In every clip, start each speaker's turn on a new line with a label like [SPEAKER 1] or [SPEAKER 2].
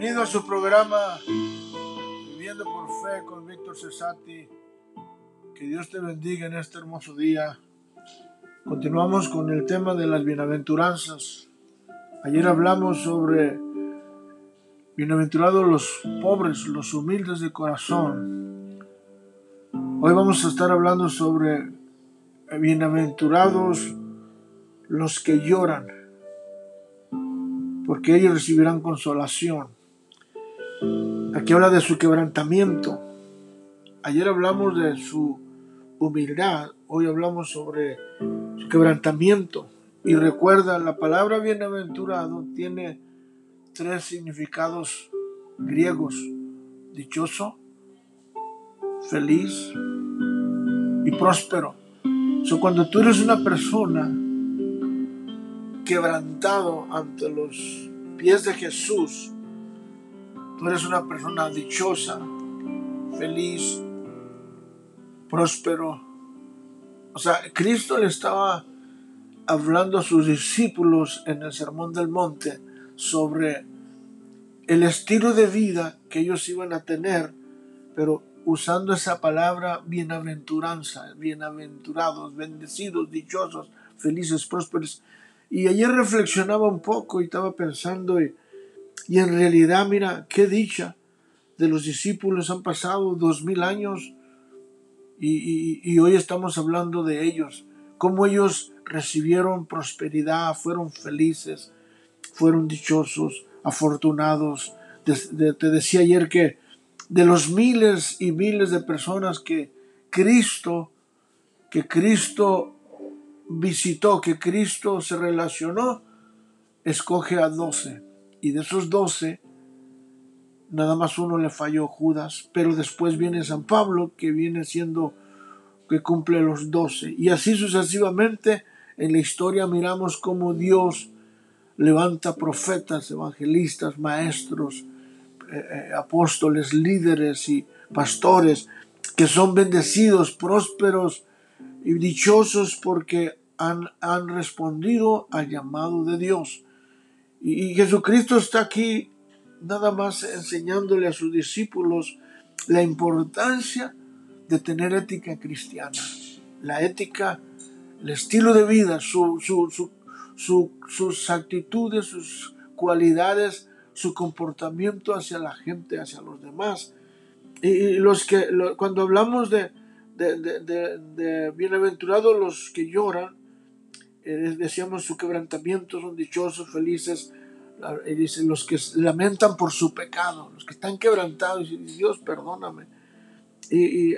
[SPEAKER 1] Bienvenido a su programa Viviendo por Fe con Víctor Cesati. Que Dios te bendiga en este hermoso día. Continuamos con el tema de las bienaventuranzas. Ayer hablamos sobre bienaventurados los pobres, los humildes de corazón. Hoy vamos a estar hablando sobre bienaventurados los que lloran, porque ellos recibirán consolación. Aquí habla de su quebrantamiento. Ayer hablamos de su humildad, hoy hablamos sobre su quebrantamiento. Y recuerda, la palabra bienaventurado tiene tres significados griegos. Dichoso, feliz y próspero. So, cuando tú eres una persona quebrantado ante los pies de Jesús, tú eres una persona dichosa, feliz, próspero. O sea, Cristo le estaba hablando a sus discípulos en el Sermón del Monte sobre el estilo de vida que ellos iban a tener, pero usando esa palabra bienaventuranza, bienaventurados, bendecidos, dichosos, felices, prósperos. Y ayer reflexionaba un poco y estaba pensando, y, y en realidad, mira, qué dicha de los discípulos, han pasado dos mil años y, hoy estamos hablando de ellos, cómo ellos recibieron prosperidad, fueron felices, fueron dichosos, afortunados. te decía ayer que de los miles y miles de personas que Cristo, que Cristo visitó, que Cristo se relacionó, escoge a doce. Y de esos doce, nada más uno le falló Judas, pero después viene San Pablo, que viene siendo, que cumple los doce. Y así sucesivamente en la historia miramos cómo Dios levanta profetas, evangelistas, maestros, eh, eh, apóstoles, líderes y pastores que son bendecidos, prósperos y dichosos porque han, han respondido al llamado de Dios. Y, Jesucristo está aquí nada más enseñándole a sus discípulos la importancia de tener ética cristiana, la ética, el estilo de vida, su, su, su, sus actitudes, sus cualidades su comportamiento hacia la gente, hacia los demás. Y, los que, cuando hablamos de, de, bienaventurados los que lloran, decíamos su quebrantamiento, son dichosos, felices, y dice, los que lamentan por su pecado, los que están quebrantados, y Dios perdóname. Y,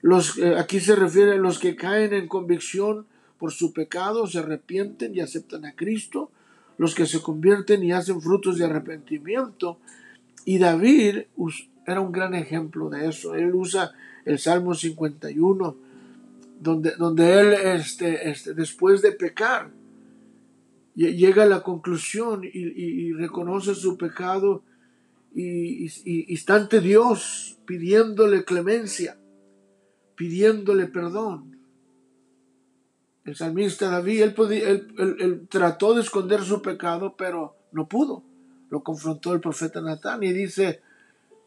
[SPEAKER 1] los, eh, aquí se refiere a los que caen en convicción por su pecado, se arrepienten y aceptan a Cristo, los que se convierten y hacen frutos de arrepentimiento. Y David era un gran ejemplo de eso. Él usa el Salmo 51, donde, donde él, este, este, después de pecar, llega a la conclusión y, reconoce su pecado y, y, está ante Dios pidiéndole clemencia, pidiéndole perdón. El salmista David, él, trató de esconder su pecado, pero no pudo. Lo confrontó el profeta Natán y dice,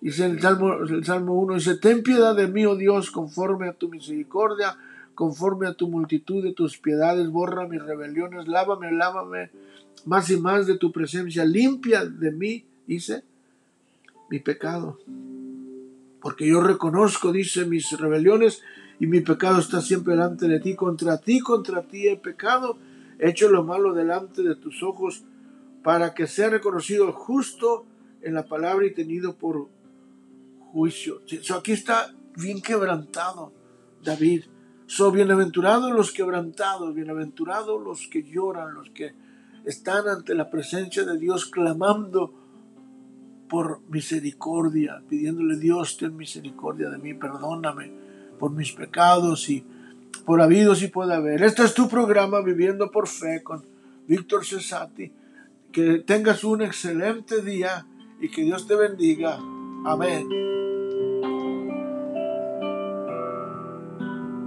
[SPEAKER 1] dice el Salmo, el Salmo 1, dice, ten piedad de mí, oh Dios, conforme a tu misericordia, conforme a tu multitud de tus piedades, borra mis rebeliones, lávame, lávame más y más de tu presencia, limpia de mí, dice, mi pecado. Porque yo reconozco, dice, mis rebeliones y mi pecado está siempre delante de ti. Contra ti, contra ti he pecado, he hecho lo malo delante de tus ojos, para que sea reconocido justo en la palabra y tenido por juicio. aquí está bien quebrantado David. Son bienaventurados los quebrantados, bienaventurados los que lloran, los que están ante la presencia de Dios clamando por misericordia, pidiéndole Dios, ten misericordia de mí, perdóname por mis pecados y por habidos y por haber. Este es tu programa Viviendo por Fe con Víctor Cesati. Que tengas un excelente día y que Dios te bendiga. Amén.